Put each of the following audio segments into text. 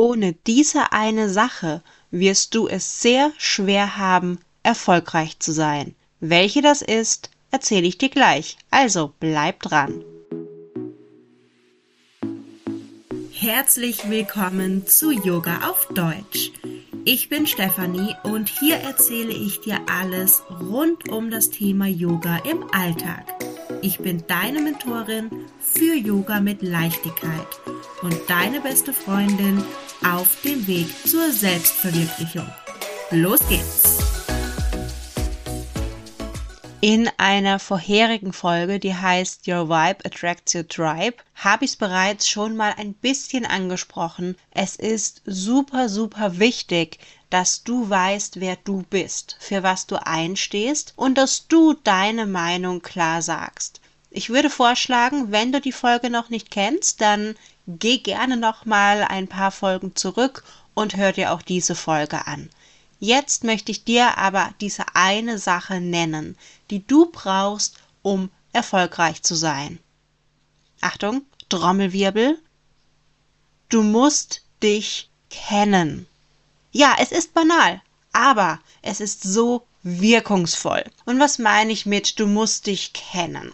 ohne diese eine Sache wirst du es sehr schwer haben, erfolgreich zu sein. Welche das ist, erzähle ich dir gleich. Also bleib dran. Herzlich willkommen zu Yoga auf Deutsch. Ich bin Stefanie und hier erzähle ich dir alles rund um das Thema Yoga im Alltag. Ich bin deine Mentorin für Yoga mit Leichtigkeit und deine beste Freundin auf dem Weg zur Selbstverwirklichung. Los geht's! In einer vorherigen Folge, die heißt Your Vibe Attracts Your Tribe, habe ich es bereits schon mal ein bisschen angesprochen. Es ist super, super wichtig, dass du weißt, wer du bist, für was du einstehst und dass du deine Meinung klar sagst. Ich würde vorschlagen, wenn du die Folge noch nicht kennst, dann geh gerne noch mal ein paar Folgen zurück und hör dir auch diese Folge an. Jetzt möchte ich dir aber diese eine Sache nennen, die du brauchst, um erfolgreich zu sein. Achtung, Trommelwirbel. Du musst dich kennen. Ja, es ist banal, aber es ist so wirkungsvoll. Und was meine ich mit du musst dich kennen?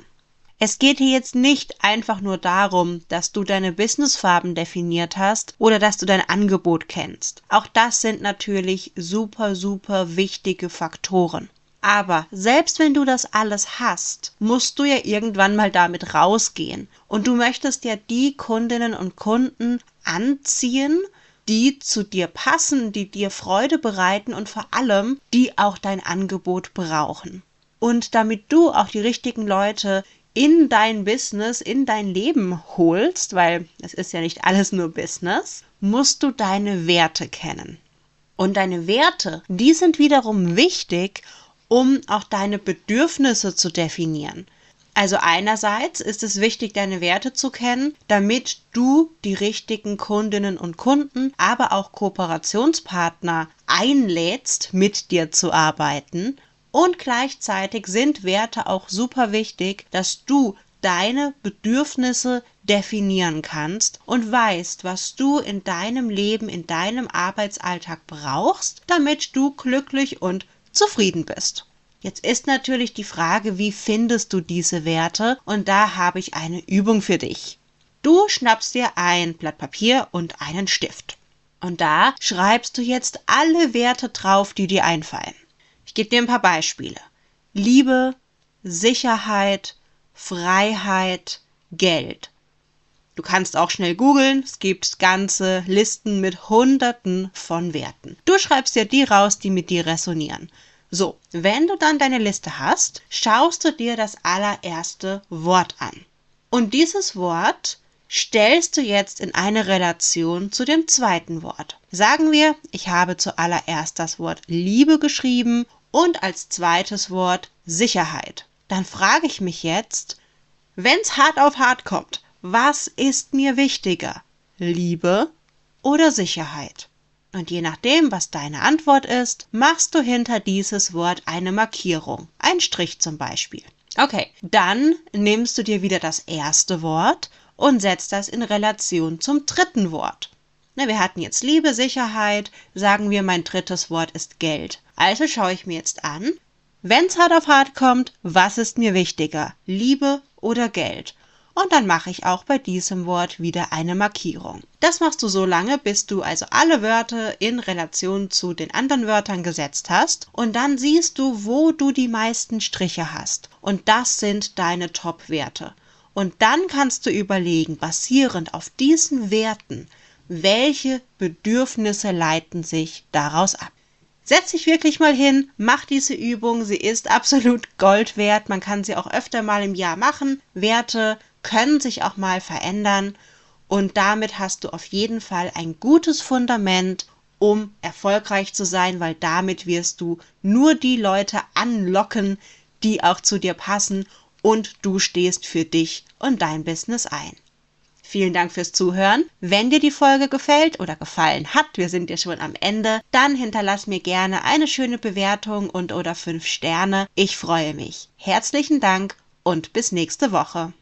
Es geht hier jetzt nicht einfach nur darum, dass du deine Businessfarben definiert hast oder dass du dein Angebot kennst. Auch das sind natürlich super, super wichtige Faktoren. Aber selbst wenn du das alles hast, musst du ja irgendwann mal damit rausgehen. Und du möchtest ja die Kundinnen und Kunden anziehen, die zu dir passen, die dir Freude bereiten und vor allem, die auch dein Angebot brauchen. Und damit du auch die richtigen Leute in dein Business, in dein Leben holst, weil es ist ja nicht alles nur Business, musst du deine Werte kennen. Und deine Werte, die sind wiederum wichtig, um auch deine Bedürfnisse zu definieren. Also einerseits ist es wichtig, deine Werte zu kennen, damit du die richtigen Kundinnen und Kunden, aber auch Kooperationspartner einlädst, mit dir zu arbeiten. Und gleichzeitig sind Werte auch super wichtig, dass du deine Bedürfnisse definieren kannst und weißt, was du in deinem Leben, in deinem Arbeitsalltag brauchst, damit du glücklich und zufrieden bist. Jetzt ist natürlich die Frage, wie findest du diese Werte? Und da habe ich eine Übung für dich. Du schnappst dir ein Blatt Papier und einen Stift. Und da schreibst du jetzt alle Werte drauf, die dir einfallen gebe dir ein paar Beispiele. Liebe, Sicherheit, Freiheit, Geld. Du kannst auch schnell googeln, es gibt ganze Listen mit Hunderten von Werten. Du schreibst dir die raus, die mit dir resonieren. So, wenn du dann deine Liste hast, schaust du dir das allererste Wort an. Und dieses Wort stellst du jetzt in eine Relation zu dem zweiten Wort. Sagen wir, ich habe zuallererst das Wort Liebe geschrieben und als zweites Wort Sicherheit. Dann frage ich mich jetzt, wenn's hart auf hart kommt, was ist mir wichtiger? Liebe oder Sicherheit? Und je nachdem, was deine Antwort ist, machst du hinter dieses Wort eine Markierung, ein Strich zum Beispiel. Okay, dann nimmst du dir wieder das erste Wort und setzt das in Relation zum dritten Wort. Na, wir hatten jetzt Liebe, Sicherheit, sagen wir, mein drittes Wort ist Geld. Also schaue ich mir jetzt an, wenn's hart auf hart kommt, was ist mir wichtiger, Liebe oder Geld? Und dann mache ich auch bei diesem Wort wieder eine Markierung. Das machst du so lange, bis du also alle Wörter in Relation zu den anderen Wörtern gesetzt hast. Und dann siehst du, wo du die meisten Striche hast. Und das sind deine Top-Werte. Und dann kannst du überlegen, basierend auf diesen Werten, welche Bedürfnisse leiten sich daraus ab. Setz dich wirklich mal hin, mach diese Übung, sie ist absolut Gold wert, man kann sie auch öfter mal im Jahr machen. Werte können sich auch mal verändern und damit hast du auf jeden Fall ein gutes Fundament, um erfolgreich zu sein, weil damit wirst du nur die Leute anlocken, die auch zu dir passen und du stehst für dich und dein Business ein. Vielen Dank fürs Zuhören. Wenn dir die Folge gefällt oder gefallen hat, wir sind ja schon am Ende, dann hinterlass mir gerne eine schöne Bewertung und oder fünf Sterne. Ich freue mich. Herzlichen Dank und bis nächste Woche.